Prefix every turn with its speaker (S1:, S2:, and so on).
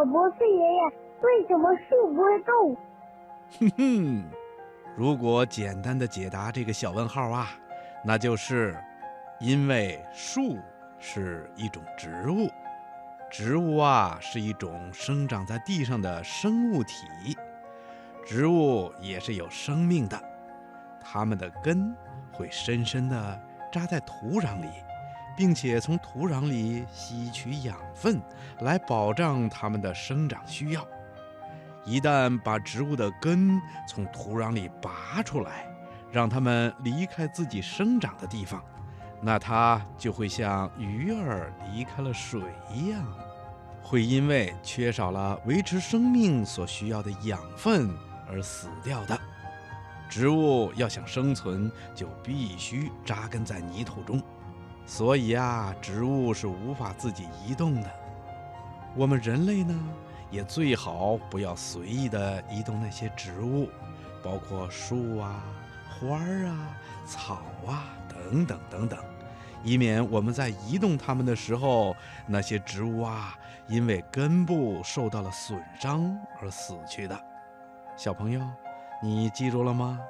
S1: 小博士爷爷，为什么树不会动？
S2: 哼哼，如果简单的解答这个小问号啊，那就是因为树是一种植物，植物啊是一种生长在地上的生物体，植物也是有生命的，它们的根会深深的扎在土壤里，并且从土壤里吸取养分，来保障它们的生长需要。一旦把植物的根从土壤里拔出来，让它们离开自己生长的地方，那它就会像鱼儿离开了水一样，会因为缺少了维持生命所需要的养分而死掉的。植物要想生存，就必须扎根在泥土中，所以啊，植物是无法自己移动的。我们人类呢？也最好不要随意的移动那些植物，包括树啊、花儿啊、草啊等等等等，以免我们在移动它们的时候，那些植物啊因为根部受到了损伤而死去的。小朋友，你记住了吗？